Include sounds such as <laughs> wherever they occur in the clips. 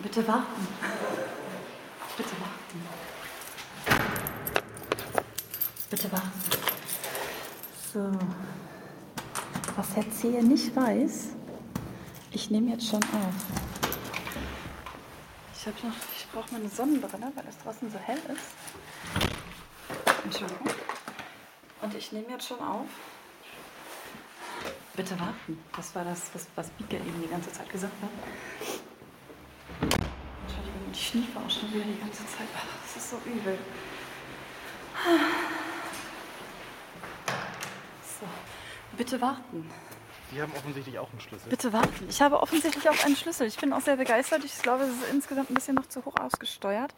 Bitte warten. Bitte warten. Bitte warten. So. Was Herr Zehe nicht weiß, ich nehme jetzt schon auf. Ich, hab noch, ich brauche meine Sonnenbrille, weil es draußen so hell ist. Entschuldigung. Und ich nehme jetzt schon auf. Bitte warten. Das war das, was, was Bieke eben die ganze Zeit gesagt hat. Schniefe auch schon wieder die ganze Zeit. Das ist so übel. So, bitte warten. Die haben offensichtlich auch einen Schlüssel. Bitte warten. Ich habe offensichtlich auch einen Schlüssel. Ich bin auch sehr begeistert. Ich glaube, es ist insgesamt ein bisschen noch zu hoch ausgesteuert,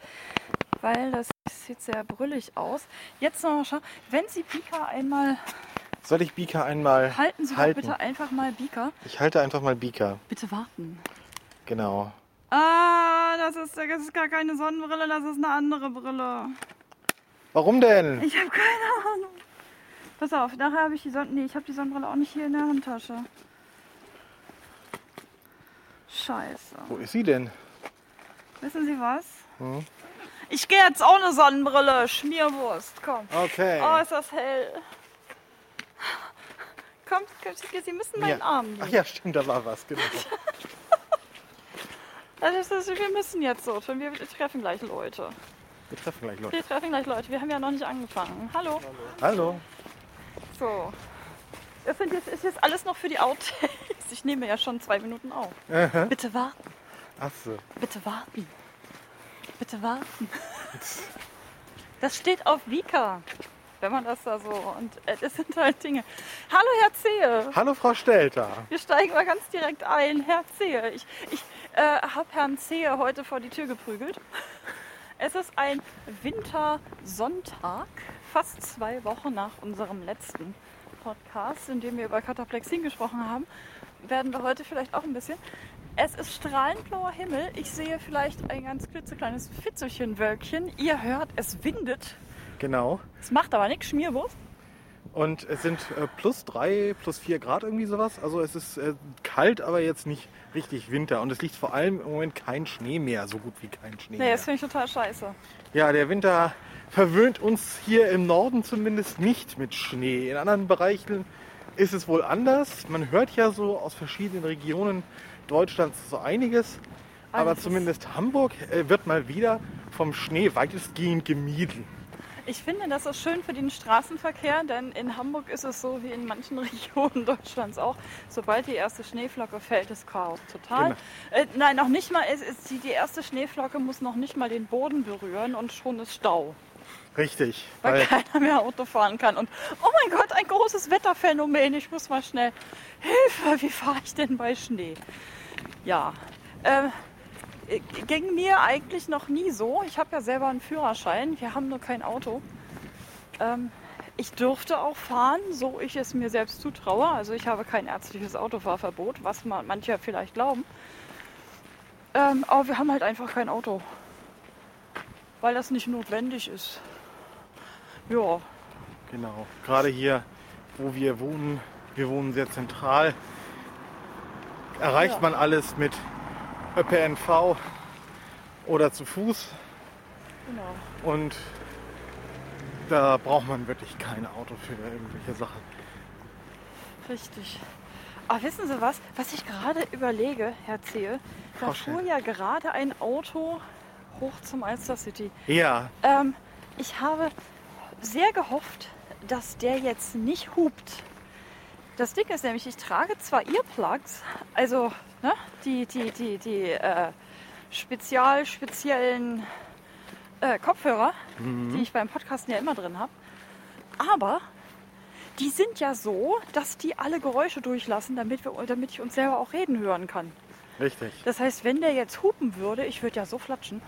weil das sieht sehr brüllig aus. Jetzt noch mal schauen. Wenn Sie Bika einmal Soll ich Bika einmal halten, Sie halten? bitte einfach mal Bika. Ich halte einfach mal Bika. Bitte warten. Genau. Ah, das ist, das ist gar keine Sonnenbrille, das ist eine andere Brille. Warum denn? Ich habe keine Ahnung. Pass auf, nachher habe ich die Sonnen... Nee, ich habe die Sonnenbrille auch nicht hier in der Handtasche. Scheiße. Wo ist sie denn? Wissen Sie was? Hm? Ich gehe jetzt ohne Sonnenbrille. Schmierwurst, komm. Okay. Oh, ist das hell. Kommt, Sie müssen meinen Ja. Arm nehmen. Ach ja, stimmt, da war was. Genau. <laughs> Also, das ist, wir müssen jetzt so tun. Wir treffen gleich Leute. Wir treffen gleich Leute. Wir treffen gleich Leute. Wir haben ja noch nicht angefangen. Hallo. Hallo. So. Das sind jetzt, ist jetzt alles noch für die Outtakes. Ich nehme ja schon zwei Minuten auf. Aha. Bitte warten. Ach so. Bitte warten. Bitte warten. Das steht auf Vika. Wenn man das da so. Und äh, das sind halt Dinge. Hallo, Herr Zehe. Hallo, Frau Stelter. Wir steigen mal ganz direkt ein. Herr Zehe. Ich, ich äh, habe Herrn Zehe heute vor die Tür geprügelt. Es ist ein Wintersonntag, fast zwei Wochen nach unserem letzten Podcast, in dem wir über Kataplexin gesprochen haben, werden wir heute vielleicht auch ein bisschen. Es ist strahlend blauer Himmel. Ich sehe vielleicht ein ganz klitzekleines Fitzelchenwölkchen. Ihr hört, es windet. Genau. Es macht aber nichts, Schmierwurst. Und es sind äh, plus drei, plus vier Grad irgendwie sowas. Also es ist äh, kalt, aber jetzt nicht richtig Winter. Und es liegt vor allem im Moment kein Schnee mehr, so gut wie kein Schnee Nee, mehr. das finde ich total scheiße. Ja, der Winter verwöhnt uns hier im Norden zumindest nicht mit Schnee. In anderen Bereichen ist es wohl anders. Man hört ja so aus verschiedenen Regionen Deutschlands so einiges. Aber Einiges. zumindest Hamburg äh, wird mal wieder vom Schnee weitestgehend gemieden. Ich finde, das ist schön für den Straßenverkehr, denn in Hamburg ist es so wie in manchen <laughs> Regionen Deutschlands auch. Sobald die erste Schneeflocke fällt, ist Chaos total. Genau. Äh, nein, noch nicht mal. Es ist die, die erste Schneeflocke muss noch nicht mal den Boden berühren und schon ist Stau, Richtig. weil Weil, keiner mehr Auto fahren kann. Und oh mein Gott, ein großes Wetterphänomen. Ich muss mal schnell. Hilfe, wie fahre ich denn bei Schnee? Ja. Äh, ging mir eigentlich noch nie so. Ich habe ja selber einen Führerschein. Wir haben nur kein Auto. Ähm, ich dürfte auch fahren, so ich es mir selbst zutraue. Also ich habe kein ärztliches Autofahrverbot, was man manche vielleicht glauben. Ähm, aber wir haben halt einfach kein Auto. Weil das nicht notwendig ist. Ja, genau. Gerade hier, wo wir wohnen, wir wohnen sehr zentral, erreicht Ja. man alles mit ÖPNV oder zu Fuß. genau. Und da braucht man wirklich kein Auto für irgendwelche Sachen. Richtig. Aber wissen Sie was? Was ich gerade überlege, Herr Zehe, da Frau Schell. fuhr ja gerade ein Auto hoch zum Alster City. Ja, Ähm, ich habe sehr gehofft, dass der jetzt nicht hupt. Das Ding ist nämlich, ich trage zwar Earplugs, also ne, die, die, die, die äh, spezial, speziellen äh, Kopfhörer, die ich beim Podcasten ja immer drin habe, aber die sind ja so, dass die alle Geräusche durchlassen, damit, wir, damit ich uns selber auch reden hören kann. richtig. Das heißt, wenn der jetzt hupen würde, ich würde ja so flatschen.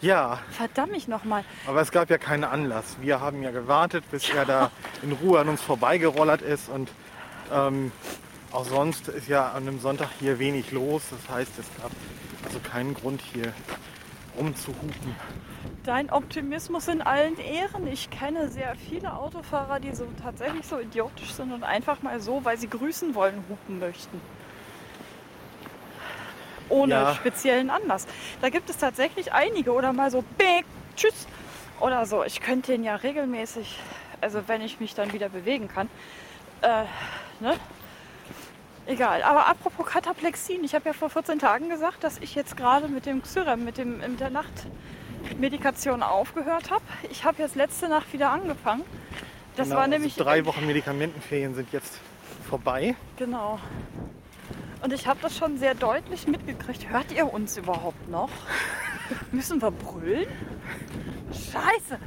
Ja, Verdammt mich nochmal. aber es gab ja keinen Anlass. Wir haben ja gewartet, bis er da in Ruhe an uns vorbeigerollert ist. Und ähm, auch sonst ist ja an einem Sonntag hier wenig los. Das heißt, es gab also keinen Grund hier rumzuhupen. Dein Optimismus in allen Ehren. Ich kenne sehr viele Autofahrer, die so tatsächlich so idiotisch sind und einfach mal so, weil sie grüßen wollen, hupen möchten. ohne Ja. speziellen Anlass. Da gibt es tatsächlich einige oder mal so Big Tschüss oder so. Ich könnte den ja regelmäßig, also wenn ich mich dann wieder bewegen kann, äh, ne? Egal, aber apropos Kataplexin, ich habe ja vor 14 Tagen gesagt, dass ich jetzt gerade mit dem Xyrem, mit, dem, mit der Nachtmedikation aufgehört habe. Ich habe jetzt letzte Nacht wieder angefangen. Das Genau, war nämlich also drei Wochen Medikamentenferien sind jetzt vorbei. Genau. Und ich habe das schon sehr deutlich mitgekriegt. Hört ihr uns überhaupt noch? <laughs> Müssen wir brüllen? Scheiße!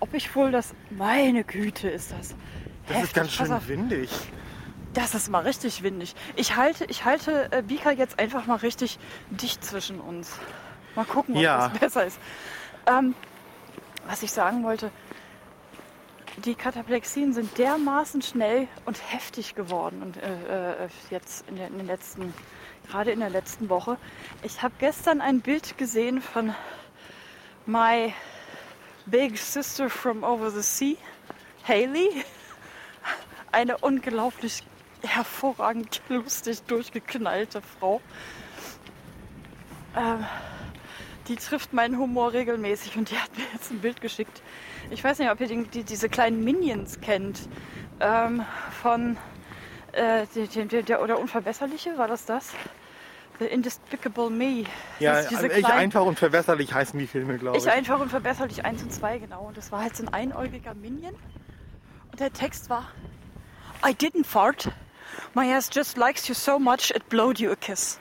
Ob ich wohl das. Meine Güte, ist das. Das heftig. ist ganz schön windig. Das ist mal richtig windig. Ich halte, ich halte äh, Bika jetzt einfach mal richtig dicht zwischen uns. Mal gucken, ob Ja. das besser ist. Ähm, was ich sagen wollte, die Kataplexien sind dermaßen schnell und heftig geworden und äh, äh, jetzt in, der, in den letzten, gerade in der letzten Woche. Ich habe gestern ein Bild gesehen von my big sister from over the sea, Haley <laughs> eine unglaublich hervorragend lustig durchgeknallte Frau. Ähm, die trifft meinen Humor regelmäßig und die hat mir jetzt ein Bild geschickt. Ich weiß nicht, ob ihr die, die, diese kleinen Minions kennt. Ähm, von äh, die, die, der, oder Unverbesserliche, war das das? The Indespicable Me. Ja, also ich kleinen- einfach und verwässerlich heißen die Filme, glaube ich. ich einfach und verbesserlich 1 und 2, genau. Und das war halt so ein einäugiger Minion. Und der Text war: I didn't fart. My ass just likes you so much it blowed you a kiss.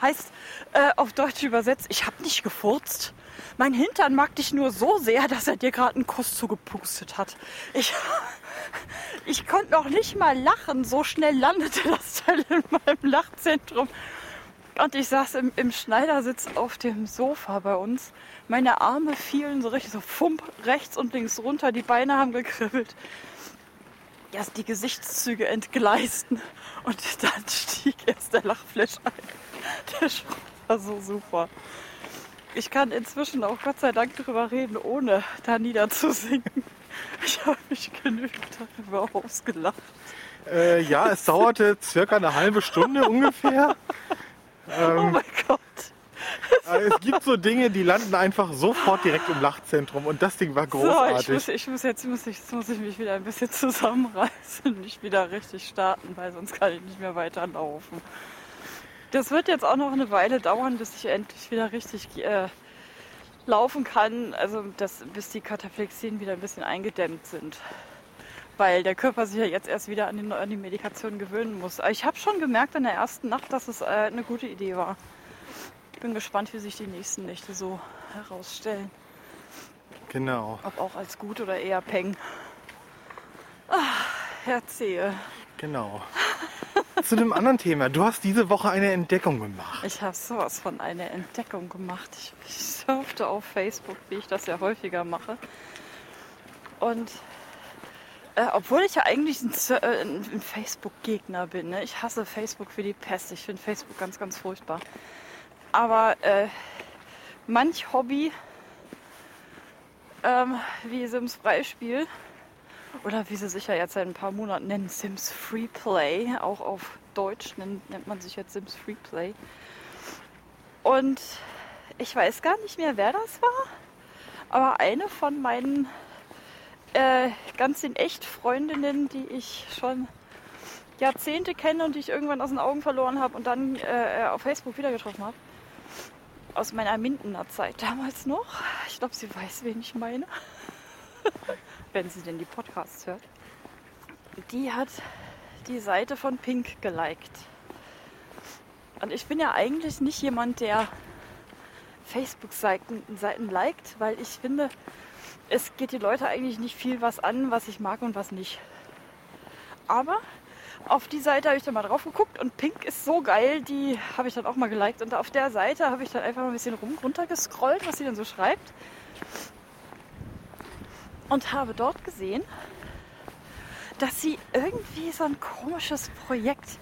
Heißt äh, auf Deutsch übersetzt: Ich hab nicht gefurzt. Mein Hintern mag dich nur so sehr, dass er dir gerade einen Kuss zugepustet hat. Ich, <laughs> ich konnte noch nicht mal lachen. So schnell landete das <laughs> Teil in meinem Lachzentrum. Und ich saß im, im Schneidersitz auf dem Sofa bei uns. Meine Arme fielen so richtig so fump rechts und links runter. Die Beine haben gekribbelt. Ja, die Gesichtszüge entgleisten. Und dann stieg erst der Lachflash ein. Der Spruch war so super. Ich kann inzwischen auch Gott sei Dank darüber reden, ohne da niederzusinken. Ich habe mich genügend darüber ausgelacht. Äh, ja, es dauerte circa eine halbe Stunde ungefähr. Oh mein Gott. Es gibt so Dinge, die landen einfach sofort direkt im Lachzentrum und das Ding war So, ich großartig. muss, ich muss jetzt, muss ich, jetzt muss ich mich wieder ein bisschen <laughs> zusammenreißen und nicht wieder richtig starten, weil sonst kann ich nicht mehr weiterlaufen. Das wird jetzt auch noch eine Weile dauern, bis ich endlich wieder richtig äh, laufen kann, also das, bis die Kataplexien wieder ein bisschen eingedämmt sind. Weil der Körper sich ja jetzt erst wieder an die, an die Medikation gewöhnen muss. Ich habe schon gemerkt in der ersten Nacht, dass es äh, eine gute Idee war. Ich bin gespannt, wie sich die nächsten Nächte so herausstellen. Genau, Ob auch als gut oder eher Peng. Ah, erzähl. genau. Zu einem anderen Thema. Du hast diese Woche eine Entdeckung gemacht. Ich habe sowas von einer Entdeckung gemacht. Ich, ich surfte auf Facebook, wie ich das ja häufiger mache. Und äh, obwohl ich ja eigentlich ein, äh, ein, Facebook-Gegner bin, ne? ich hasse Facebook wie die Pest. Ich finde Facebook ganz, ganz furchtbar. Aber äh, manch Hobby, ähm, wie Sims Freispiel, oder wie sie sich ja jetzt seit ein paar Monaten nennen, Sims Freeplay. Auch auf Deutsch nennt, nennt man sich jetzt Sims Freeplay. Und ich weiß gar nicht mehr, wer das war. Aber eine von meinen äh, ganz echt Freundinnen, die ich schon Jahrzehnte kenne und die ich irgendwann aus den Augen verloren habe und dann äh, auf Facebook wieder getroffen habe. Aus meiner Mindener Zeit damals noch. Ich glaube, sie weiß, wen ich meine. <laughs> Wenn sie denn die Podcasts hört. Die hat die Seite von Pink geliked. Und ich bin ja eigentlich nicht jemand, der Facebook-Seiten Seiten liked, weil ich finde, es geht die Leute eigentlich nicht viel was an, was ich mag und was nicht. Aber auf die Seite habe ich dann mal drauf geguckt und Pink ist so geil, die habe ich dann auch mal geliked. Und auf der Seite habe ich dann einfach mal ein bisschen rum runtergescrollt, was sie denn so schreibt. Und habe dort gesehen, dass sie irgendwie so ein komisches Projekt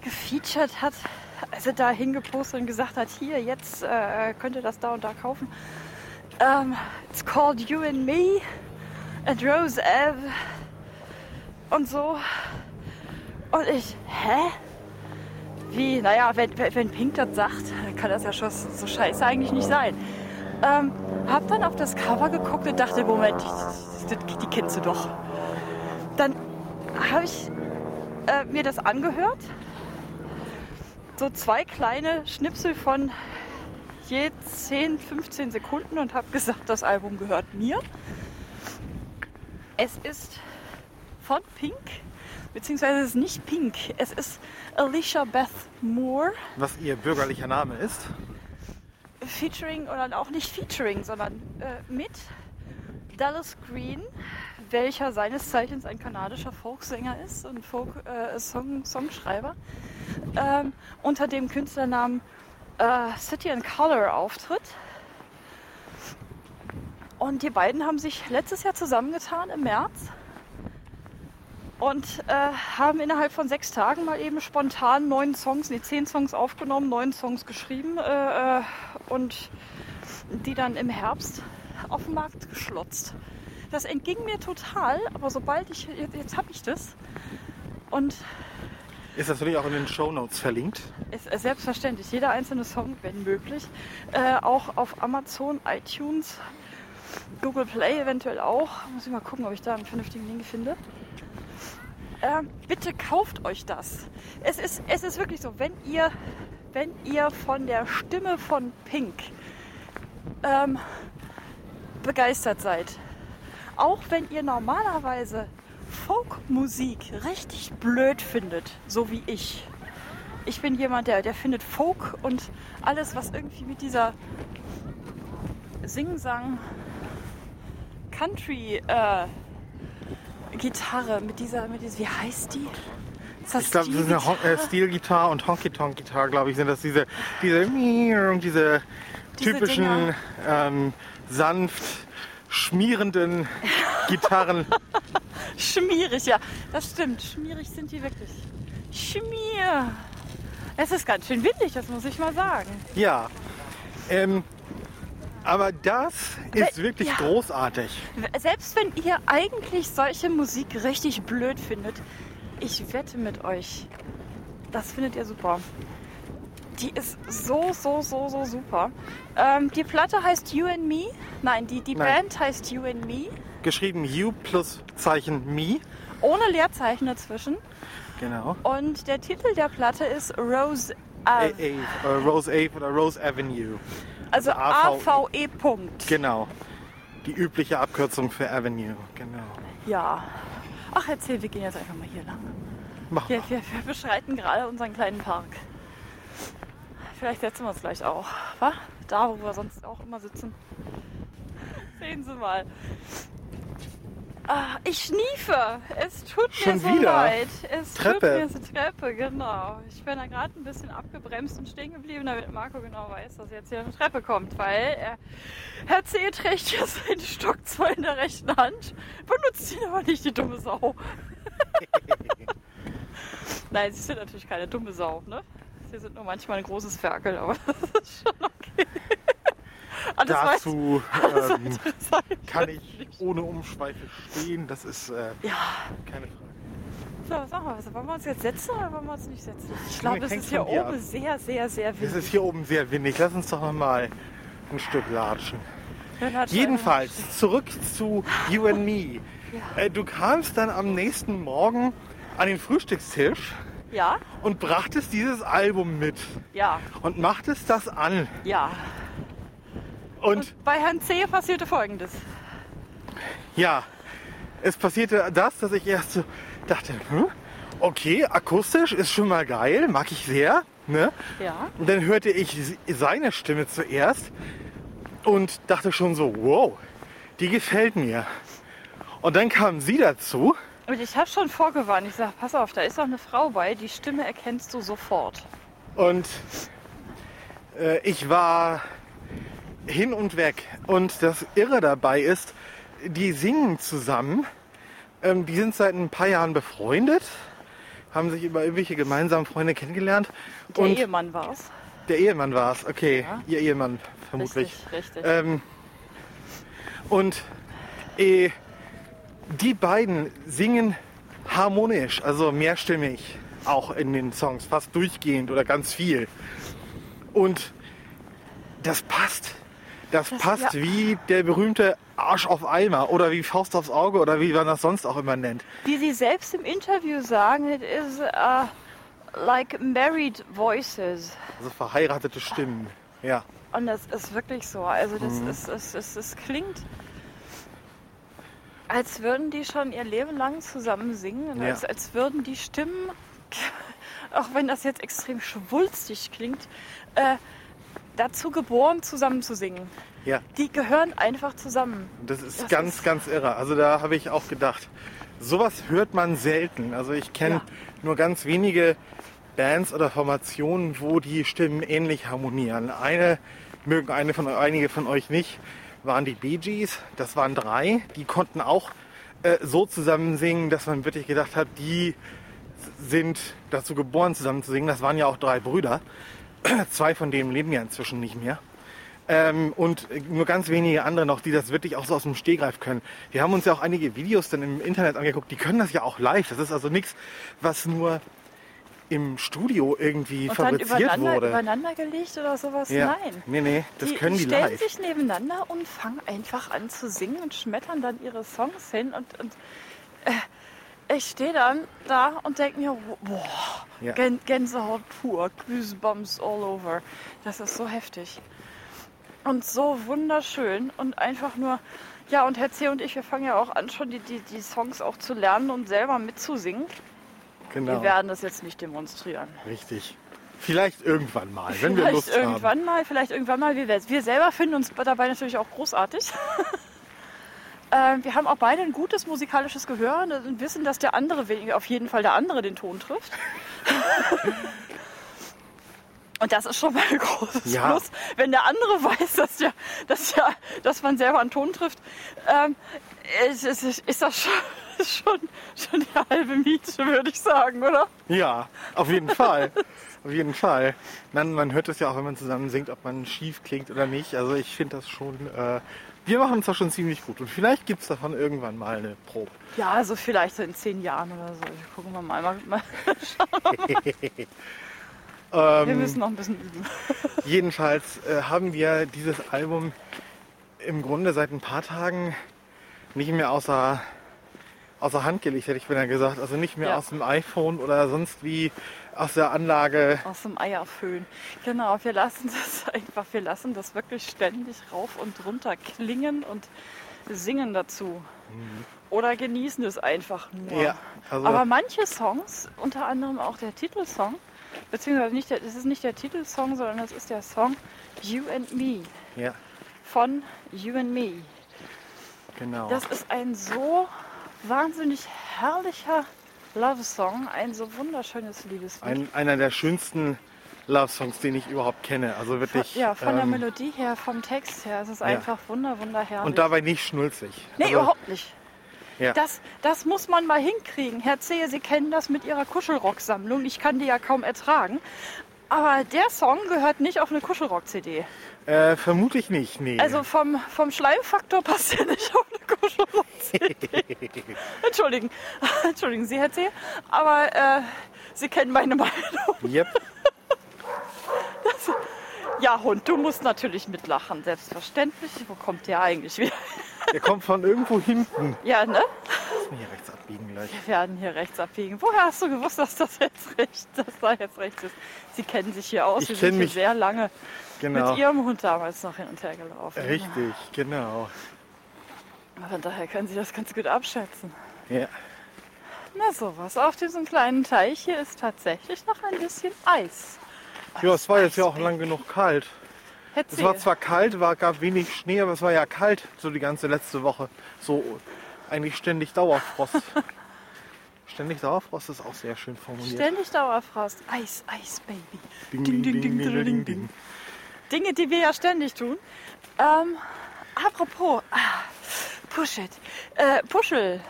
gefeatured hat. Also da hingepostet und gesagt hat, hier, jetzt äh, könnt ihr das da und da kaufen. Ähm, it's called You and Me and Rose Ave und so. Und ich, hä? wie, naja, wenn, wenn Pink das sagt, kann das ja schon so scheiße eigentlich nicht sein. Ähm, hab dann auf das Cover geguckt und dachte, Moment, die, die, die kennst du doch. Dann habe ich äh, mir das angehört. So zwei kleine Schnipsel von je 10, 15 Sekunden und habe gesagt, das Album gehört mir. Es ist von Pink, beziehungsweise es ist nicht Pink, es ist Alicia Beth Moore, Was ihr bürgerlicher Name ist. featuring oder auch nicht featuring, sondern äh, mit Dallas Green, welcher seines Zeichens ein kanadischer Folksänger ist und Folk, äh, Song, Songschreiber, ähm, unter dem Künstlernamen äh, City and Color auftritt. Und die beiden haben sich letztes Jahr zusammengetan im März und äh, haben innerhalb von sechs Tagen mal eben spontan neun Songs, nee, zehn Songs aufgenommen, neun Songs geschrieben äh, äh, und die dann im Herbst auf den Markt geschlotzt. Das entging mir total, aber sobald ich, jetzt, jetzt habe ich das und Ist natürlich auch in den Shownotes verlinkt. ist äh, selbstverständlich jeder einzelne Song, wenn möglich, äh, auch auf Amazon, iTunes, Google Play eventuell auch. Muss ich mal gucken, ob ich da einen vernünftigen Link finde. Ähm, bitte kauft euch das. Es ist, es ist wirklich so, wenn ihr, wenn ihr von der Stimme von Pink ähm, begeistert seid, auch wenn ihr normalerweise Folkmusik richtig blöd findet, so wie ich. Ich bin jemand, der, der findet Folk und alles, was irgendwie mit dieser Singsang Country äh, Gitarre, mit dieser, mit dieser, wie heißt die? Ich glaube, das ist eine Hon äh, Steel-Gitarre und Honky-Tonk-Gitarre, glaube ich, sind das diese, diese, diese typischen ähm, sanft schmierenden Gitarren. <laughs> Schmierig, ja. Das stimmt. Schmierig sind die wirklich. Schmier. Es ist ganz schön windig, das muss ich mal sagen. Ja. Ähm, aber das ist We- wirklich ja. großartig. Selbst wenn ihr eigentlich solche Musik richtig blöd findet, ich wette mit euch, das findet ihr super. Die ist so, so, so, so super. Ähm, die Platte heißt You and Me. Nein, die, die Nein. Band heißt You and Me. Geschrieben U plus Zeichen Me. Ohne Leerzeichen dazwischen. Genau. Und der Titel der Platte ist Rose A Ave. A, äh, Rose Ave oder Rose Avenue. Also AVE. AVE. Punkt. Genau. Die übliche Abkürzung für Avenue. Genau. Ja. Ach, erzähl, wir gehen jetzt einfach mal hier lang. Mach Wir, wir, wir beschreiten gerade unseren kleinen Park. Vielleicht setzen wir uns gleich auch. wa? Da, wo wir sonst auch immer sitzen. <laughs> Sehen Sie mal. Ah, ich schniefe. Es tut mir Schon so wieder? leid. Es Treppe. tut mir so Treppe, genau. Ich bin da gerade ein bisschen abgebremst und stehen geblieben, damit Marco genau weiß, dass jetzt hier eine Treppe kommt, weil er, Herr C. trägt <laughs> hier seinen Stock zwar in der rechten Hand, benutzt ihn aber nicht, die dumme Sau. <laughs> Nein, sie sind natürlich keine dumme Sau, ne? Sie sind nur manchmal ein großes Ferkel, aber <laughs> das ist schon okay. Ah, Dazu ähm, kann ich ohne Umschweife stehen. Das ist äh, Ja, keine Frage. so, sag mal, was, wollen wir uns jetzt setzen oder wollen wir uns nicht setzen? Ich glaube, es ist hier oben ab. sehr, sehr, sehr Es windig. ist hier oben sehr windig. Lass uns doch noch mal ein Stück latschen. Jedenfalls zurück zu You and Me. <laughs> Ja. Äh, du kamst dann am nächsten Morgen an den Frühstückstisch Ja, und brachtest dieses Album mit ja, und machtest das an. ja. Und Und bei Herrn C. passierte folgendes. ja, es passierte das, dass ich erst so dachte, hm, okay, akustisch ist schon mal geil, mag ich sehr. Ne? Ja, Und dann hörte ich seine Stimme zuerst und dachte schon so, wow, die gefällt mir. Und dann kam sie dazu und ich habe schon vorgewarnt. Ich sage, pass auf, da ist doch eine Frau bei, die Stimme erkennst du sofort. und äh, ich war hin und weg. Und das Irre dabei ist, die singen zusammen. Ähm, die sind seit ein paar Jahren befreundet, haben sich über irgendwelche gemeinsamen Freunde kennengelernt. Der und Ehemann war es. der Ehemann war es, okay, Ja. ihr Ehemann vermutlich. Richtig, richtig. Ähm, und äh, die beiden singen harmonisch, also mehrstimmig. auch in den Songs, fast durchgehend oder ganz viel. Und das passt. Das, Das- passt ja. wie der berühmte Arsch auf Eimer oder wie Faust aufs Auge oder wie man das sonst auch immer nennt. Wie sie selbst im Interview sagen, it is uh, like married voices. Also verheiratete Stimmen. Ja. Und das ist wirklich so. Also das Mhm. ist, es, es, es klingt, als würden die schon ihr Leben lang zusammen singen. Ja. Als, als würden die Stimmen, <laughs> auch wenn das jetzt extrem schwulstig klingt, äh, dazu geboren, zusammen zu singen. Ja. Die gehören einfach zusammen. Das ist Das ganz, ist- ganz irre. Also da habe ich auch gedacht, sowas hört man selten. Also ich kenne Ja. nur ganz wenige Bands oder Formationen, wo die Stimmen ähnlich harmonieren. Eine mögen eine von, einige von euch nicht, waren die Bee Gees. Das waren drei. Die konnten auch äh, so zusammen singen, dass man wirklich gedacht hat, die sind dazu geboren, zusammen zu singen. Das waren ja auch drei Brüder. Zwei von denen leben ja inzwischen nicht mehr. Ähm, und nur ganz wenige andere noch, die das wirklich auch so aus dem Stehgreif können. Wir haben uns ja auch einige Videos dann im Internet angeguckt, die können das ja auch live. Das ist also nichts, was nur im Studio irgendwie Und dann fabriziert übereinander, wurde. übereinander gelegt oder sowas? ja. Nein. Nee, nee, das die, können die, stellen live. sich nebeneinander und fangen einfach an zu singen und schmettern dann ihre Songs hin. Und, und äh, ich stehe dann da und denke mir, boah, Ja. Gän Gänsehaut pur, Goosebumps all over. Das ist so heftig. Und so wunderschön und einfach nur, ja, und Herr C. und ich, wir fangen ja auch an, schon die, die, die Songs auch zu lernen und selber mitzusingen. Genau, Wir werden das jetzt nicht demonstrieren. richtig. Vielleicht irgendwann mal, wenn wir Vielleicht Lust irgendwann haben. mal, vielleicht irgendwann mal. Wir, wir selber finden uns dabei natürlich auch großartig. <laughs> Ähm, wir haben auch beide ein gutes musikalisches Gehör und wissen, dass der andere, auf jeden Fall der andere den Ton trifft. <laughs> Und das ist schon mal ein großes Ja. Plus, wenn der andere weiß, dass, der, dass, der, dass man selber einen Ton trifft. Ähm, ist, ist, ist das schon, <laughs> schon, schon die halbe Miete, würde ich sagen, oder? Ja, auf jeden Fall. Auf jeden Fall. Dann, man hört es ja auch, wenn man zusammen singt, ob man schief klingt oder nicht. Also ich finde das schon, äh, wir machen es da schon ziemlich gut. Und vielleicht gibt es davon irgendwann mal eine Probe. Ja, also vielleicht so in zehn Jahren oder so. Gucken wir mal. mal, mal. <laughs> Ähm, Wir müssen noch ein bisschen üben. <laughs> Jedenfalls äh, haben wir dieses Album im Grunde seit ein paar Tagen nicht mehr außer, außer Hand gelegt, hätte ich beinahe gesagt. Also nicht mehr Ja. aus dem iPhone oder sonst wie aus der Anlage. Aus dem Eierföhn. Genau, wir lassen das <laughs> einfach, wir lassen das wirklich ständig rauf und runter klingen und singen dazu. Oder genießen es einfach nur. Ja, also Aber manche Songs, unter anderem auch der Titelsong, beziehungsweise nicht der, das ist nicht der Titelsong, sondern das ist der Song You and Me ja, von You and Me. genau. Das ist ein so wahnsinnig herrlicher Love-Song, ein so wunderschönes Liebeslied. Ein, einer der schönsten Love-Songs, den ich überhaupt kenne. Also wirklich. ja, von der ähm, Melodie her, vom Text her, es ist einfach wunder, wunderherrlich. Und dabei nicht schnulzig. nee, also, überhaupt nicht. Ja. Das, das muss man mal hinkriegen. Herr Zehe, Sie kennen das mit Ihrer Kuschelrock-Sammlung. Ich kann die ja kaum ertragen. Aber der Song gehört nicht auf eine Kuschelrock-CD. Äh, vermutlich nicht, nee. Also vom, vom Schleimfaktor passt der nicht auf eine Kuschelrock-CD. <laughs> Entschuldigen. <laughs> Entschuldigen Sie, Herr Zehe. Aber äh, Sie kennen meine Meinung. Yep. <laughs> Ja, Hund, du musst natürlich mitlachen, selbstverständlich. Wo kommt der eigentlich wieder? Der kommt von irgendwo hinten. Ja, ne? Lass mich hier rechts abbiegen gleich. Wir werden hier rechts abbiegen. Woher hast du gewusst, dass das jetzt rechts, dass da jetzt rechts ist? Sie kennen sich hier aus. Ich Sie sind hier mich. sehr lange Genau. mit Ihrem Hund damals noch hin und her gelaufen. Richtig, genau. Von daher können Sie das ganz gut abschätzen. Ja. Na sowas. Auf diesem kleinen Teich hier ist tatsächlich noch ein bisschen Eis. ja, es war jetzt ja auch lang genug kalt. Es war zwar kalt, war, gab wenig Schnee, aber es war ja kalt so die ganze letzte Woche. So eigentlich ständig Dauerfrost. <laughs> ständig Dauerfrost ist auch sehr schön formuliert. Ständig Dauerfrost. Eis, Eis, Baby. Ding, ding, ding, ding, ding, ding, ding. Dinge, die wir ja ständig tun. Ähm, apropos, ah, Push it. Äh, Puschel.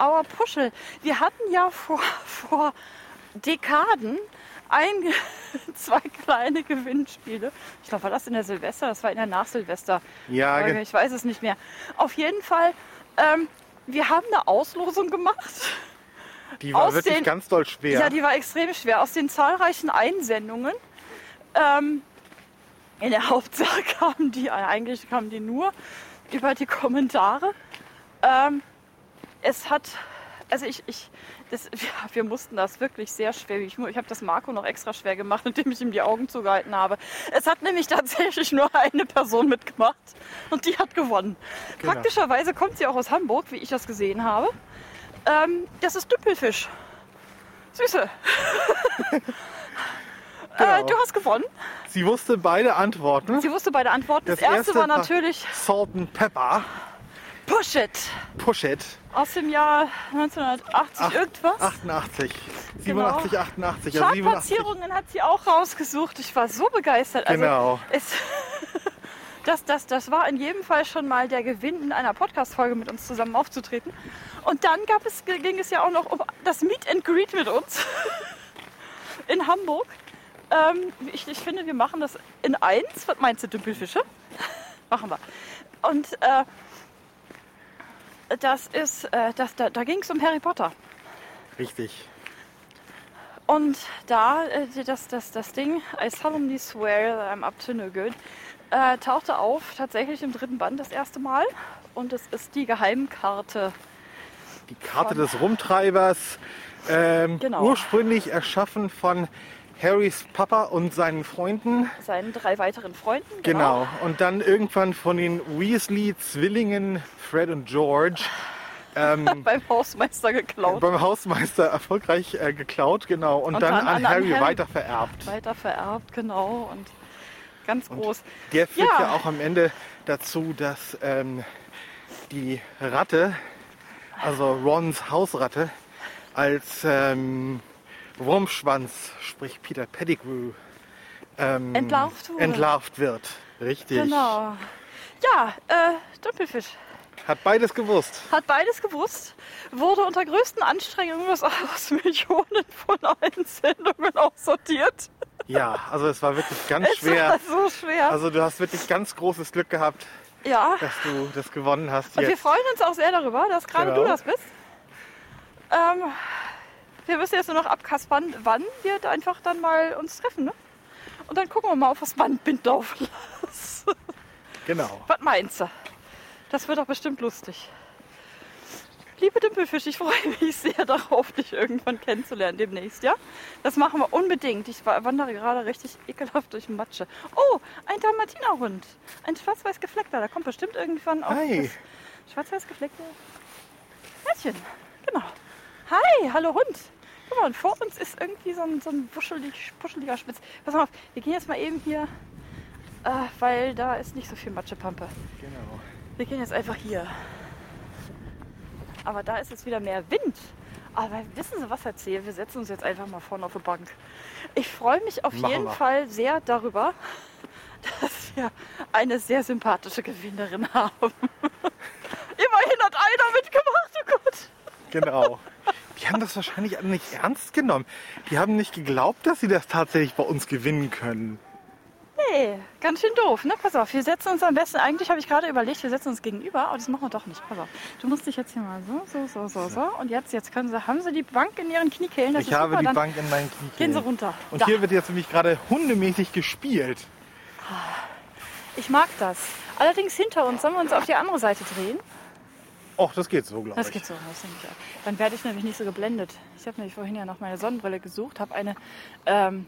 Our Puschel. Wir hatten ja vor, vor Dekaden ein, <laughs> zwei kleine Gewinnspiele. Ich glaube, war das in der Silvester? Das war in der Nachsilvester. Ja, ge- ich weiß es nicht mehr. Auf jeden Fall, ähm, wir haben eine Auslosung gemacht. Die war Aus wirklich den- ganz doll schwer. Ja, die war extrem schwer. Aus den zahlreichen Einsendungen ähm, in der Hauptsache kamen die, äh, eigentlich kamen die nur über die Kommentare. Ähm, es hat, also ich, ich das, <laughs> wir, wir mussten das wirklich sehr schwer. Ich, ich habe das Marco noch extra schwer gemacht, <laughs> indem ich ihm die Augen zugehalten habe. Es hat nämlich <laughs> tatsächlich nur eine Person mitgemacht und die hat gewonnen. Genau. Praktischerweise kommt sie auch aus Hamburg, wie ich das gesehen habe. Ähm, das ist Düppelfisch. Süße. Genau. Äh, du hast gewonnen. Sie wusste beide Antworten. Sie wusste beide Antworten. Das, Das erste, erste war natürlich Salt and Pepper, Push It Push It, aus dem Jahr 1980 Ach, irgendwas. 88, Genau. 87, 88, ja 87. Chartplatzierungen hat sie auch rausgesucht. Ich war so begeistert. Also Genau. es, <laughs> das, das, das war in jedem Fall schon mal der Gewinn, in einer Podcast-Folge mit uns zusammen aufzutreten. Und dann gab es, ging es ja auch noch um das Meet and Greet mit uns <laughs> in Hamburg. Ähm, ich, ich finde, wir machen das in eins. Was meinst du, Dümpelfische? <laughs> machen wir. Und äh, das ist, äh, das, da, da ging es um Harry Potter. Richtig. Und da, äh, das, das, das Ding, I solemnly swear that I'm up to no good, äh, tauchte auf tatsächlich im dritten Band das erste Mal. Und es ist die Geheimkarte. Die Karte des Rumtreibers, ähm, Genau. ursprünglich erschaffen von Harrys Papa und seinen Freunden. Seinen drei weiteren Freunden. Genau. Und dann irgendwann von den Weasley-Zwillingen Fred und George ähm, <laughs> Beim Hausmeister geklaut. beim Hausmeister erfolgreich äh, geklaut, genau. Und, Und dann, dann an, an- Harry, Harry. weitervererbt. Weiter vererbt, genau. Und ganz groß. Der führt Ja. ja. auch am Ende dazu, dass ähm, die Ratte, also Rons Hausratte, als ähm, Wurmschwanz, sprich Peter Pettigrew, ähm, Entlarvt entlarvt wird. Richtig. Genau. Ja, äh, Dümpelfisch. Hat beides gewusst. Hat beides gewusst, wurde unter größten Anstrengungen aus, <laughs> Millionen von Einsendungen aussortiert. Ja, also es war wirklich ganz Es schwer. war so schwer. Also du hast wirklich ganz großes Glück gehabt, ja. dass du das gewonnen hast Und wir jetzt. freuen uns auch sehr darüber, dass gerade Genau. du das bist. Ähm, wir müssen jetzt nur noch abkaspern, wann wir einfach dann mal uns treffen. Ne? Und dann gucken wir mal auf das Bandbind laufen lassen. Genau. Was meinst du? Das wird doch bestimmt lustig. Liebe Dümpelfisch, ich freue mich sehr darauf, dich irgendwann kennenzulernen demnächst, ja? Das machen wir unbedingt. Ich wa- wandere gerade richtig ekelhaft durch Matsche. Oh, ein Dalmatinerhund. Ein schwarz-weiß gefleckter. Da kommt bestimmt irgendwann auch Hi. schwarz-weiß gefleckte Mädchen. Genau. Hi, hallo Hund. Guck mal, und vor uns ist irgendwie so ein, so ein wuschelig, puscheliger Spitz. Pass mal auf, wir gehen jetzt mal eben hier, äh, weil da ist nicht so viel Matschepampe. genau. Wir gehen jetzt einfach hier. Aber da ist jetzt wieder mehr Wind. Aber wissen Sie, was erzählen? Wir setzen uns jetzt einfach mal vorne auf die Bank. Ich freue mich auf Machen jeden wir. Fall sehr darüber, <laughs> dass wir eine sehr sympathische Gewinnerin haben. <laughs> Immerhin hat einer mitgemacht, oh Gott. Genau. Die haben das wahrscheinlich nicht ernst genommen. Die haben nicht geglaubt, dass sie das tatsächlich bei uns gewinnen können. Nee, ganz schön doof, ne? Pass auf, wir setzen uns am besten, eigentlich habe ich gerade überlegt, wir setzen uns gegenüber, aber das machen wir doch nicht. Pass auf. Du musst dich jetzt hier mal so, so, so, so, so. Und jetzt, jetzt können sie, haben sie die Bank in ihren Kniekehlen? Das ich habe super, die dann Bank in meinen Gehen Sie runter. Und Da. hier wird jetzt nämlich gerade hundemäßig gespielt. Ich mag das. Allerdings hinter uns, sollen wir uns auf die andere Seite drehen? Och, das geht so, glaube Das ich. geht so, das nehme ich auch. Dann werde ich nämlich nicht so geblendet. Ich habe nämlich vorhin ja noch meine Sonnenbrille gesucht, habe eine, ähm,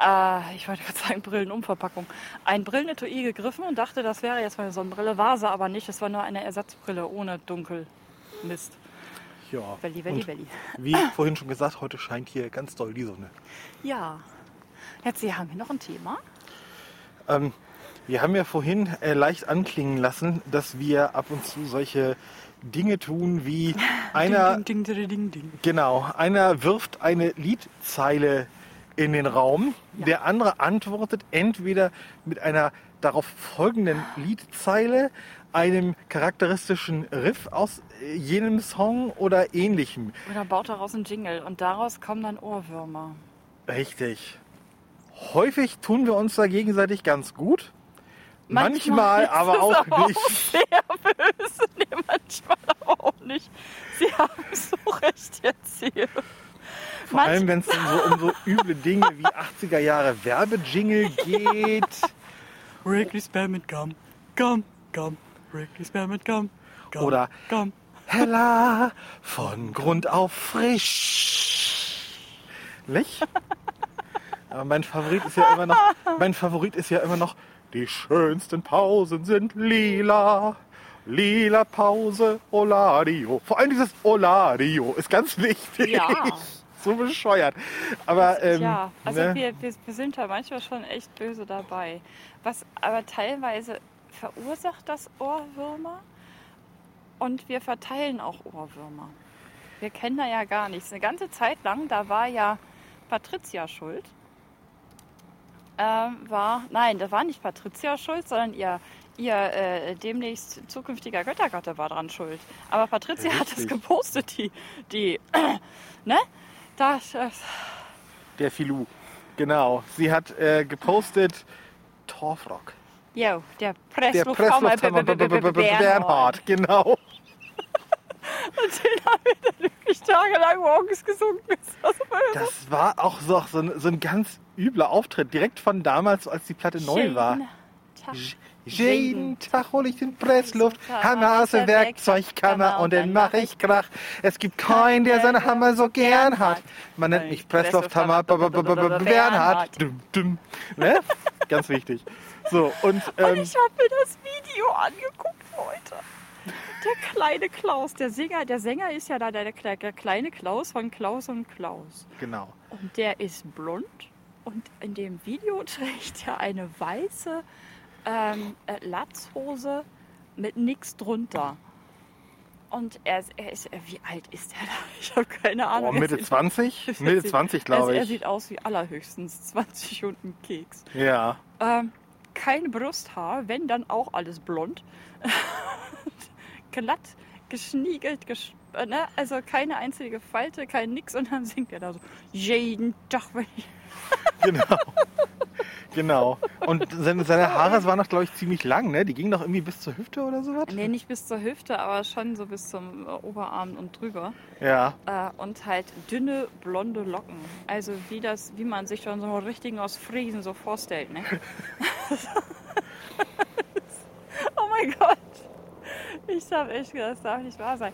äh, ich wollte gerade sagen Brillenumverpackung, ein Brillenetui gegriffen und dachte, das wäre jetzt meine Sonnenbrille. War sie aber nicht. Es war nur eine Ersatzbrille ohne Dunkelmist. Ja. Welli, welli, welli. wie <laughs> vorhin schon gesagt, heute scheint hier ganz doll die Sonne. Ja. Jetzt haben wir noch ein Thema. Ähm, wir haben ja vorhin äh, leicht anklingen lassen, dass wir ab und zu solche Dinge tun wie <laughs> einer, Ding, ding, ding, genau, einer wirft eine Liedzeile in den Raum, der andere antwortet entweder mit einer darauf folgenden Liedzeile, einem charakteristischen Riff aus äh, jenem Song oder ähnlichem. Oder baut daraus einen Jingle und daraus kommen dann Ohrwürmer. Richtig. Häufig tun wir uns da gegenseitig ganz gut. Manchmal, ist aber es auch aber nicht. Auch sehr <laughs> böse. Nee, manchmal aber auch nicht. Sie haben so recht jetzt hier. Vor allem, wenn es dann so um so üble Dinge wie 80er Jahre Werbejingle <laughs> geht. Wrigley Spam mit Gum. Gum, Gum. Wrigley Spam mit Gum. Gum Oder Gum. Hella von Grund auf frisch. Nicht? <laughs> Aber mein Favorit ist ja immer noch, mein Favorit ist ja immer noch, die schönsten Pausen sind lila. Lila Pause, Oladio. Vor allem dieses Oladio ist ganz wichtig. Ja. <laughs> So bescheuert. Aber ähm, ja, also ne? wir, wir, wir sind da manchmal schon echt böse dabei. Was aber teilweise verursacht das Ohrwürmer und wir verteilen auch Ohrwürmer. Wir kennen da ja gar nichts. Eine ganze Zeit lang, da war ja Patricia schuld. Ähm, war, nein, da war nicht Patricia schuld, sondern ihr, ihr äh, demnächst zukünftiger Göttergatte war dran schuld. Aber Patricia hat es gepostet, die, die, <clears throat> ne? Das, das, Der Filou. Genau. Sie hat äh, gepostet Torfrock. Jo, der Presslufthammer Bernhard. Genau. <laughs> Und den haben wir dann wirklich tagelang morgens gesungen. das. Das war auch so, so, ein, so ein ganz übler Auftritt. Direkt von damals, als die Platte neu war. Tag. Jeden Tag hole ich den Presslufthammer aus der Werkzeugkammer und dann mache ich Krach. Es gibt keinen, der seinen Hammer so gern hat. Man nennt mich Presslufthammer Bernhard. Ne? <laughs> Ganz wichtig. So, und Und ähm, ich habe mir das Video angeguckt heute. Der kleine Klaus, der Sänger, der Sänger ist ja da der kleine Klaus von Klaus und Klaus. genau. Und der ist blond und in dem Video trägt er eine weiße ähm, äh, Latzhose mit nichts drunter. Und er, ist- er ist, äh, wie alt ist er da? Ich habe keine Ahnung. Oh, Er Mitte sieht- 20? <laughs> er Mitte sieht- 20, er, glaube er ich. sieht aus wie allerhöchstens 20 und ein Keks. Ja. Ähm, kein Brusthaar, wenn dann auch alles blond. <laughs> Glatt, geschniegelt, gesch äh, ne? also keine einzige Falte, kein nix. Und dann singt er da so, jeden Tag, wenn ich... Genau. genau. Und seine, seine Haare waren noch, glaube ich, ziemlich lang, ne? Die gingen doch irgendwie bis zur Hüfte oder sowas? Nee, nicht bis zur Hüfte, aber schon so bis zum äh, Oberarm und drüber. Ja. Äh, und halt dünne, blonde Locken. Also wie das, wie man sich schon so einen richtigen aus Friesen so vorstellt, ne? <laughs> <laughs> oh mein Gott. Ich habe echt gedacht, das darf nicht wahr sein.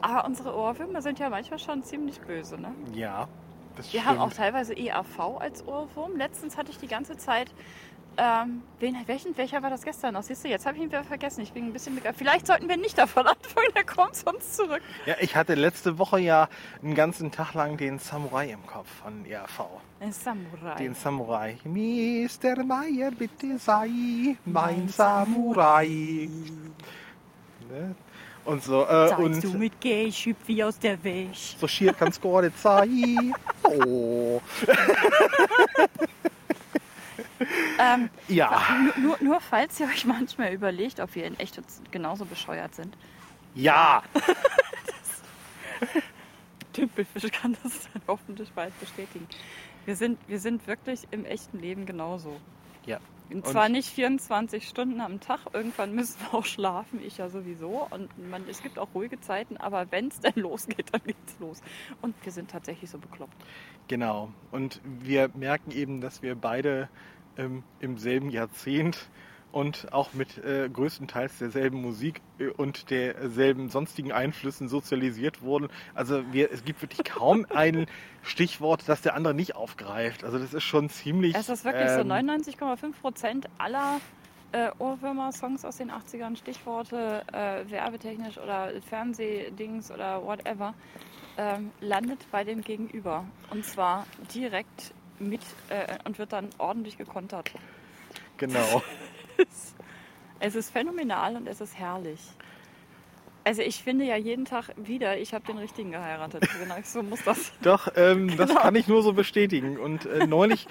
Aber unsere Ohrwürmer sind ja manchmal schon ziemlich böse, ne? Ja. Das Wir stimmt. haben auch teilweise EAV als Ohrwurm. Letztens hatte ich die ganze Zeit. Ähm, wen, welchen, welcher war das gestern noch? Siehst du, jetzt habe ich ihn wieder vergessen. Ich bin ein bisschen begeistert. Vielleicht sollten wir nicht davon <laughs> anfangen, der kommt sonst zurück. Ja, ich hatte letzte Woche ja einen ganzen Tag lang den Samurai im Kopf von ERV. Ein Samurai. Den Samurai. Mr. Meyer, bitte sei mein Samurai. Ne? Und so. Äh, Zeigst und du mit Gay, schüb wie aus der Wäsch. so schier kann's nicht sein. Oh. <laughs> Ähm, Ja. nur, nur, nur falls ihr euch manchmal überlegt, ob wir in echt genauso bescheuert sind. Ja. <laughs> Tümpelfisch kann das dann hoffentlich bald bestätigen. Wir sind, wir sind wirklich im echten Leben genauso. Ja. Und zwar nicht 24 Stunden am Tag. Irgendwann müssen wir auch schlafen, ich ja sowieso. Und man, es gibt auch ruhige Zeiten, aber wenn es dann <laughs> losgeht, dann geht's los. Und wir sind tatsächlich so bekloppt. Genau. Und wir merken eben, dass wir beide ähm, im selben Jahrzehnt und auch mit äh, größtenteils derselben Musik äh, und derselben sonstigen Einflüssen sozialisiert wurden. Also wir, es gibt wirklich kaum <laughs> ein Stichwort, das der andere nicht aufgreift. Also das ist schon ziemlich. Es ist wirklich so ähm, 99,5 Prozent aller äh, Ohrwürmer-Songs aus den 80ern, Stichworte äh, werbetechnisch oder Fernsehdings oder whatever, ähm, landet bei dem Gegenüber. Und zwar direkt mit äh, und wird dann ordentlich gekontert. Genau. <laughs> Es ist phänomenal und es ist herrlich. Also ich finde ja jeden Tag wieder, ich habe den richtigen geheiratet. Genau, so muss das. Doch, ähm, das Genau. kann ich nur so bestätigen. Und äh, neulich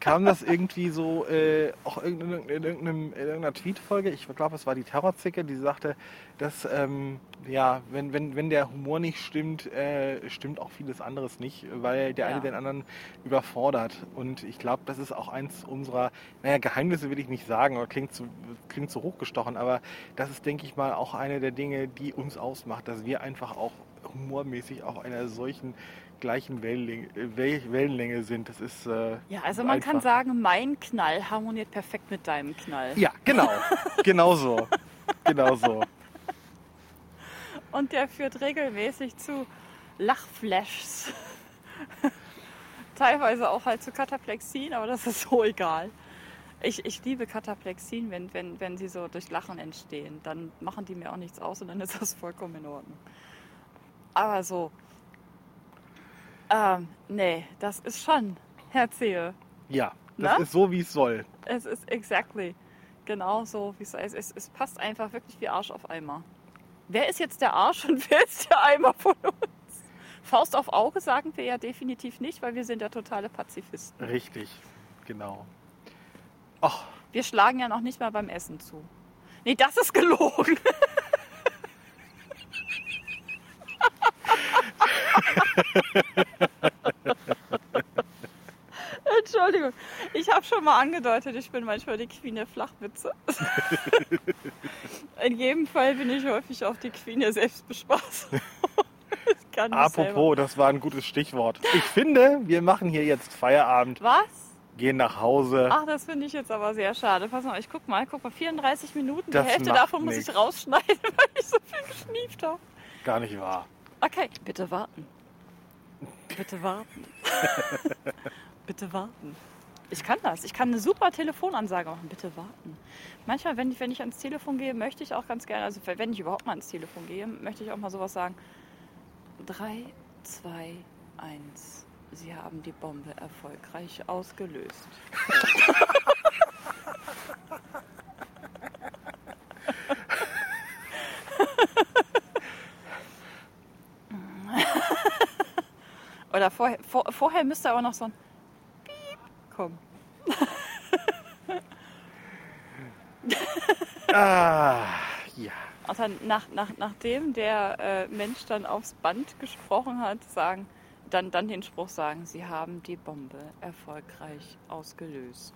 kam das irgendwie so, äh, auch in, in, in, in irgendeiner Tweetfolge, ich glaube, es war die Terrorzicke, die sagte, dass, ähm, ja, wenn, wenn, wenn der Humor nicht stimmt, äh, stimmt auch vieles anderes nicht, weil der Ja. eine den anderen überfordert. Und ich glaube, das ist auch eins unserer, naja, Geheimnisse will ich nicht sagen, oder klingt zu, klingt zu hochgestochen, aber das ist, denke ich mal, auch eine der Dinge, die uns ausmacht, dass wir einfach auch humormäßig auf einer solchen gleichen Wellenlänge, äh, Wel- Wellenlänge sind. Das ist äh, Ja, also man kann einfach- sagen, mein Knall harmoniert perfekt mit deinem Knall. Ja, genau. <laughs> genau so. Genau so. Und der führt regelmäßig zu Lachflashs. <laughs> Teilweise auch halt zu Kataplexien, aber das ist so egal. Ich, ich liebe Kataplexien, wenn, wenn, wenn sie so durch Lachen entstehen. Dann machen die mir auch nichts aus und dann ist das vollkommen in Ordnung. Aber so, ähm, nee, das ist schon Herzehe. Ja, das Na? ist so, wie es soll. Es ist exactly genau so, wie es ist. Es, es passt einfach wirklich wie Arsch auf Eimer. Wer ist jetzt der Arsch und <laughs> wer ist der Eimer von uns? Faust auf Auge sagen wir ja definitiv nicht, weil wir sind ja totale Pazifisten. Richtig, genau. Ach, Wir schlagen ja noch nicht mal beim Essen zu. Nee, das ist gelogen. <laughs> <laughs> Entschuldigung, ich habe schon mal angedeutet, ich bin manchmal die Queen der Flachwitze. <laughs> In jedem Fall bin ich häufig auch die Queen der Selbstbespaßung. <laughs> Nicht selber. apropos, das war ein gutes Stichwort. Ich finde, wir machen hier jetzt Feierabend, Was? gehen nach Hause. Ach, das finde ich jetzt aber sehr schade. Pass mal, ich guck mal, guck mal, 34 Minuten. Das die Hälfte davon muss nix. ich rausschneiden, weil ich so viel geschnieft habe. Gar nicht wahr. Okay, bitte warten. Bitte warten. <laughs> bitte warten. Ich kann das. Ich kann eine super Telefonansage machen. Bitte warten. Manchmal, wenn ich, wenn ich ans Telefon gehe, möchte ich auch ganz gerne, also wenn ich überhaupt mal ans Telefon gehe, möchte ich auch mal sowas sagen. 3, 2, 1. Sie haben die Bombe erfolgreich ausgelöst. <laughs> Oder vorher, vor, vorher müsste aber noch so ein Piep kommen. <laughs> Ah, ja. Und dann nach, nach, nachdem der äh, Mensch dann aufs Band gesprochen hat, sagen, dann, dann den Spruch sagen, sie haben die Bombe erfolgreich ausgelöst.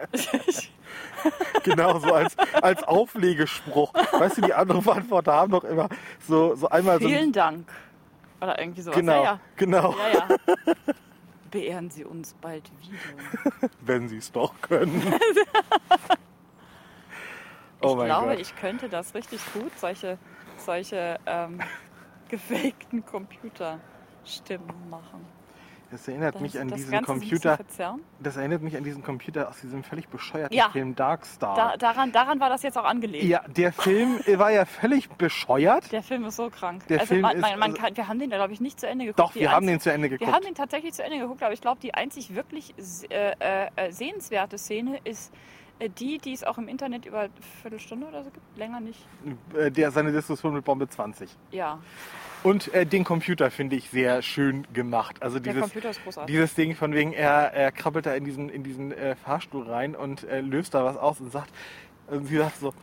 <laughs> Genau, so als, als Auflegespruch. Weißt du, die anderen Antworten haben doch immer so, so einmal so. Vielen Dank. Oder irgendwie sowas. Genau, Ja, genau, ja. ja, ja. <laughs> Beehren Sie uns bald wieder. wenn sie es doch können. <laughs> oh ich glaube, Gott. ich könnte das richtig gut, solche, solche ähm, <laughs> gefakten Computerstimmen machen. Das erinnert Das, mich an diesen Ganze Computer. Das erinnert mich an diesen Computer aus diesem völlig bescheuerten Ja. Film Darkstar. Da, daran, daran war das jetzt auch angelegt. ja, der Film <laughs> war ja völlig bescheuert. Der Film ist so krank. Der also Film man, man, man kann, wir haben den, glaube ich, nicht zu Ende geguckt. Doch, Die wir haben einzig- den zu Ende geguckt. Wir haben den tatsächlich zu Ende geguckt, aber ich glaube, die einzig wirklich äh, äh, sehenswerte Szene ist die, die es auch im Internet über eine Viertelstunde oder so gibt. Länger nicht. Äh, der, seine Diskussion mit Bombe 20. Ja, Und äh, den Computer finde ich sehr schön gemacht. Also der dieses, Computer ist großartig. dieses Ding von wegen, er, er krabbelt da in diesen, in diesen äh, Fahrstuhl rein und äh, löst da was aus und sagt, und sie sagt so,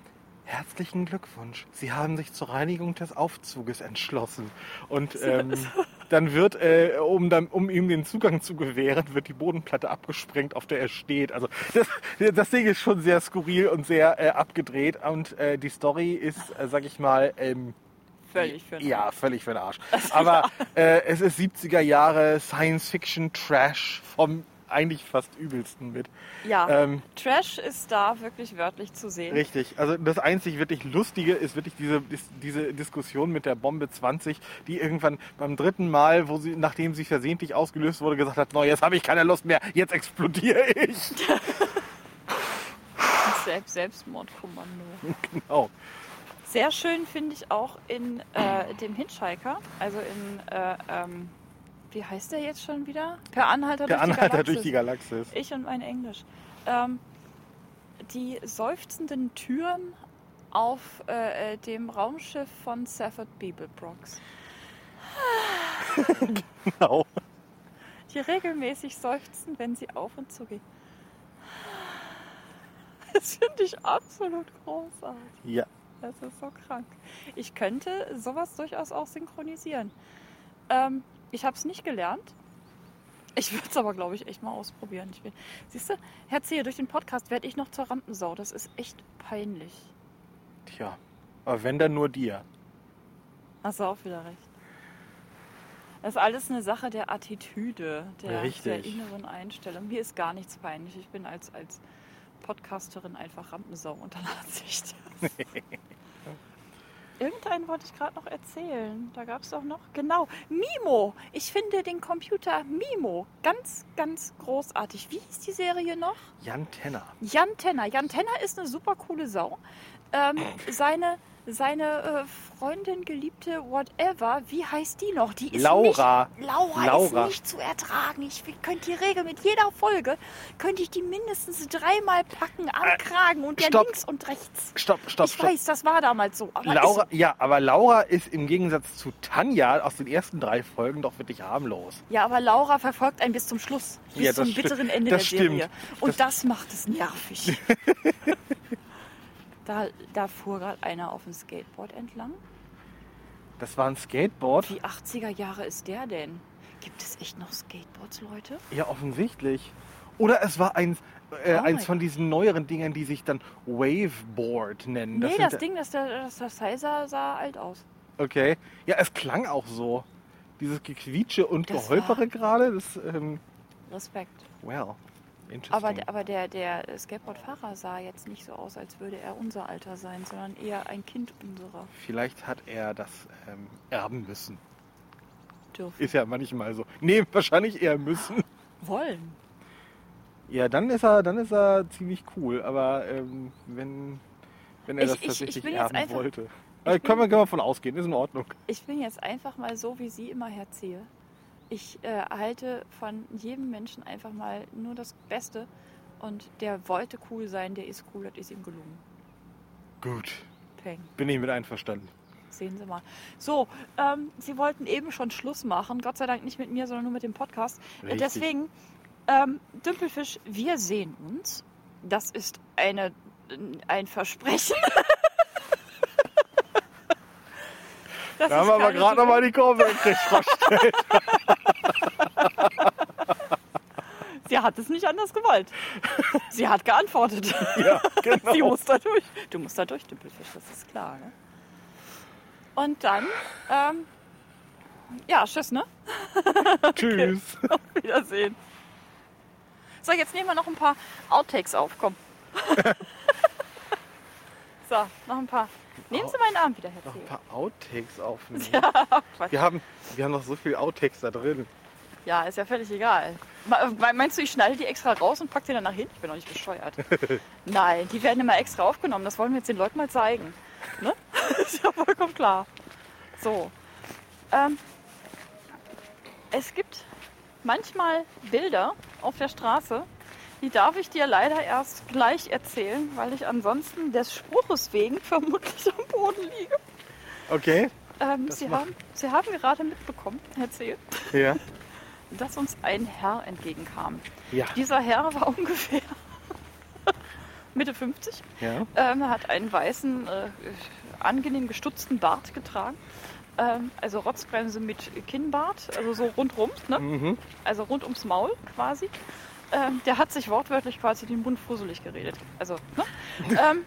herzlichen Glückwunsch, Sie haben sich zur Reinigung des Aufzuges entschlossen. Und ähm, <laughs> dann wird, äh, um, dann, um ihm den Zugang zu gewähren, wird die Bodenplatte abgesprengt, auf der er steht. Also das, das Ding ist schon sehr skurril und sehr äh, abgedreht und äh, die Story ist, äh, sag ich mal, ähm, Völlig für den ja, völlig für den Arsch. <laughs> Aber äh, es ist 70er Jahre Science-Fiction-Trash vom eigentlich fast übelsten mit. Ja, Ähm, Trash ist da wirklich wörtlich zu sehen. richtig. Also das einzig wirklich Lustige ist wirklich diese, diese Diskussion mit der Bombe 20, die irgendwann beim dritten Mal, wo sie, nachdem sie versehentlich ausgelöst wurde, gesagt hat, no, jetzt habe ich keine Lust mehr, jetzt explodiere ich. <laughs> Selbst, Selbstmordkommando. <laughs> genau. Sehr schön finde ich auch in äh, dem Hitchhiker, also in, äh, ähm, wie heißt der jetzt schon wieder? Per Anhalter, Der durch, die Anhalter Galaxis. durch die Galaxis. Ich und mein Englisch. Ähm, die seufzenden Türen auf äh, äh, dem Raumschiff von Stafford Beeblebrox. <laughs> Genau. die regelmäßig seufzen, wenn sie auf und zu gehen. Das finde ich absolut großartig. Ja. Das ist so krank. Ich könnte sowas durchaus auch synchronisieren. Ähm, ich habe es nicht gelernt. Ich würde es aber, glaube ich, echt mal ausprobieren. Ich will, siehst du, Herr Zehe, durch den Podcast werde ich noch zur Rampensau. Das ist echt peinlich. Tja. Aber wenn dann nur dir. Hast du auch wieder recht. Das ist alles eine Sache der Attitüde, der, der inneren Einstellung. Mir ist gar nichts peinlich. Ich bin als, als Podcasterin einfach Rampensau unter Nachsicht. <laughs> Irgendeinen wollte ich gerade noch erzählen. Da gab es doch noch. Genau, Mimo. Ich finde den Computer Mimo ganz, ganz großartig. Wie hieß die Serie noch? Jan Tenner. Jan Tenner. Jan Tenner ist eine super coole Sau. Ähm, <clears throat> seine seine äh, Freundin, Geliebte, whatever, wie heißt die noch? Die ist Laura. Nicht, Laura, Laura. ist nicht zu ertragen. Ich könnte die Regel mit jeder Folge, könnte ich die mindestens dreimal packen am Äh, Kragen und der stopp. links und rechts. Stopp, stopp, ich stopp. weiß, das war damals so. Aber Laura, ja, aber Laura ist im Gegensatz zu Tanja aus den ersten drei Folgen doch wirklich harmlos. Ja, aber Laura verfolgt einen bis zum Schluss, bis Ja, zum bitteren Ende Das der Serie. stimmt. Und Das- das, macht es nervig. <laughs> da, da fuhr gerade einer auf dem Skateboard entlang. Das war ein Skateboard. Wie 80er Jahre ist der denn? Gibt es echt noch Skateboards, Leute? Ja, offensichtlich. Oder es war eins, äh, Oh eins von diesen neueren Dingern, die sich dann Waveboard nennen. nee, sind das da- Ding, das, das, das sah, sah alt aus. Okay. Ja, es klang auch so. Dieses Gequietsche und Das Geholpere gerade, das, ähm, Respekt. well. Aber, der- aber der, der Skateboardfahrer sah jetzt nicht so aus, als würde er unser Alter sein, sondern eher ein Kind unserer Vielleicht hat er das ähm, erben müssen. dürfen. Ist ja manchmal so. Nee, <laughs> wahrscheinlich eher müssen. Wollen. Ja, dann ist er, dann ist er ziemlich cool. Aber ähm, wenn, wenn er Ich- das ich- ich tatsächlich jetzt erben einfach- wollte. Äh, können, wir, können wir von ausgehen, ist in Ordnung. Ich bin jetzt einfach mal so, wie sie immer herziehe. Ich äh, erhalte von jedem Menschen einfach mal nur das Beste. Und der wollte cool sein, der ist cool, das ist ihm gelungen. Gut, Peng. bin ich mit einverstanden. Sehen Sie mal. So, ähm, Sie wollten eben schon Schluss machen. Gott sei Dank nicht mit mir, sondern nur mit dem Podcast. Äh, Richtig. Deswegen, ähm, Dümpelfisch, wir sehen uns. Das ist eine, ein Versprechen. <laughs> Das Da haben wir aber gerade noch mal Drohung. die Kurve gekriegt, Frau. Sie hat es nicht anders gewollt. Sie hat geantwortet. <laughs> Ja, genau. Sie muss da durch. Du musst da durch, Dümpelfisch, das ist klar. Ne? Und dann, ähm, ja, tschüss, ne? <laughs> Tschüss. Auf Wiedersehen. So, jetzt nehmen wir noch ein paar Outtakes auf, komm. <laughs> so, noch ein paar. Nehmen Sie meinen Arm wieder, Herr Noch ein paar Outtakes aufnehmen. Quatsch. Wir haben, wir haben noch so viel Outtakes da drin. Ja, ist ja völlig egal. Me- Meinst du, ich schneide die extra raus und pack die dann nach hinten? Ich bin doch nicht bescheuert. <laughs> Nein, die werden immer extra aufgenommen. Das wollen wir jetzt den Leuten mal zeigen. Ne? <laughs> ist ja vollkommen klar. So. Ähm, es gibt manchmal Bilder auf der Straße, die darf ich dir leider erst gleich erzählen, weil ich ansonsten des Spruches wegen <laughs> vermutlich am Boden liege. Okay? Ähm, Sie, haben, Sie haben gerade mitbekommen, erzählt, Ja. Dass uns ein Herr entgegenkam. Ja. Dieser Herr war <laughs> ungefähr Mitte 50. Ja. Ähm, er hat einen weißen, äh, angenehm gestutzten Bart getragen. Ähm, also Rotzbremse mit Kinnbart, also so rundrum, ne? Mhm. also rund ums Maul quasi. Ähm, der hat sich wortwörtlich quasi den Mund fusselig geredet. Also, ne? <laughs> ähm,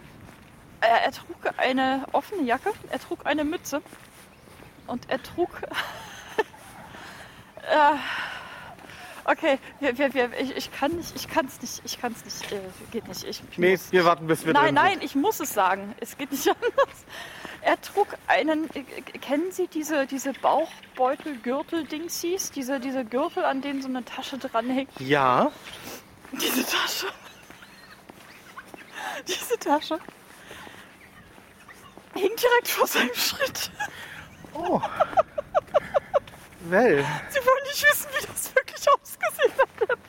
er, er trug eine offene Jacke, er trug eine Mütze und er trug. <laughs> äh, okay, wir, wir, wir, ich, ich kann nicht, ich kann es nicht, ich kann es nicht, äh, geht nicht. Ich, ich Nee, muss. wir warten, bis wir Nein, nein, ich muss es sagen. Es geht nicht <laughs> anders. Er trug einen, äh, kennen Sie diese, diese Bauchbeutel-Gürtel-Dingsies? Diese, diese Gürtel, an denen so eine Tasche dranhängt? sind. Ja. Diese Tasche. Diese Tasche. Hing direkt vor seinem Schritt. Oh. Well. Sie wollen nicht wissen, wie das wirklich ausgesehen hat.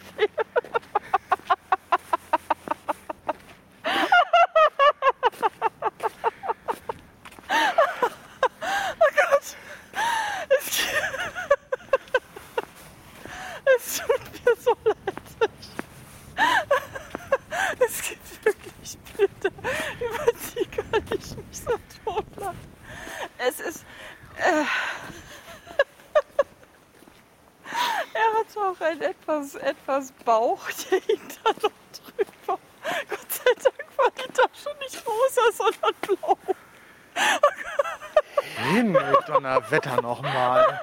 Spruch, der hing da noch drüber. Gott sei Dank war die Tasche nicht rosa, sondern blau. Himmel, Donnerwetter nochmal.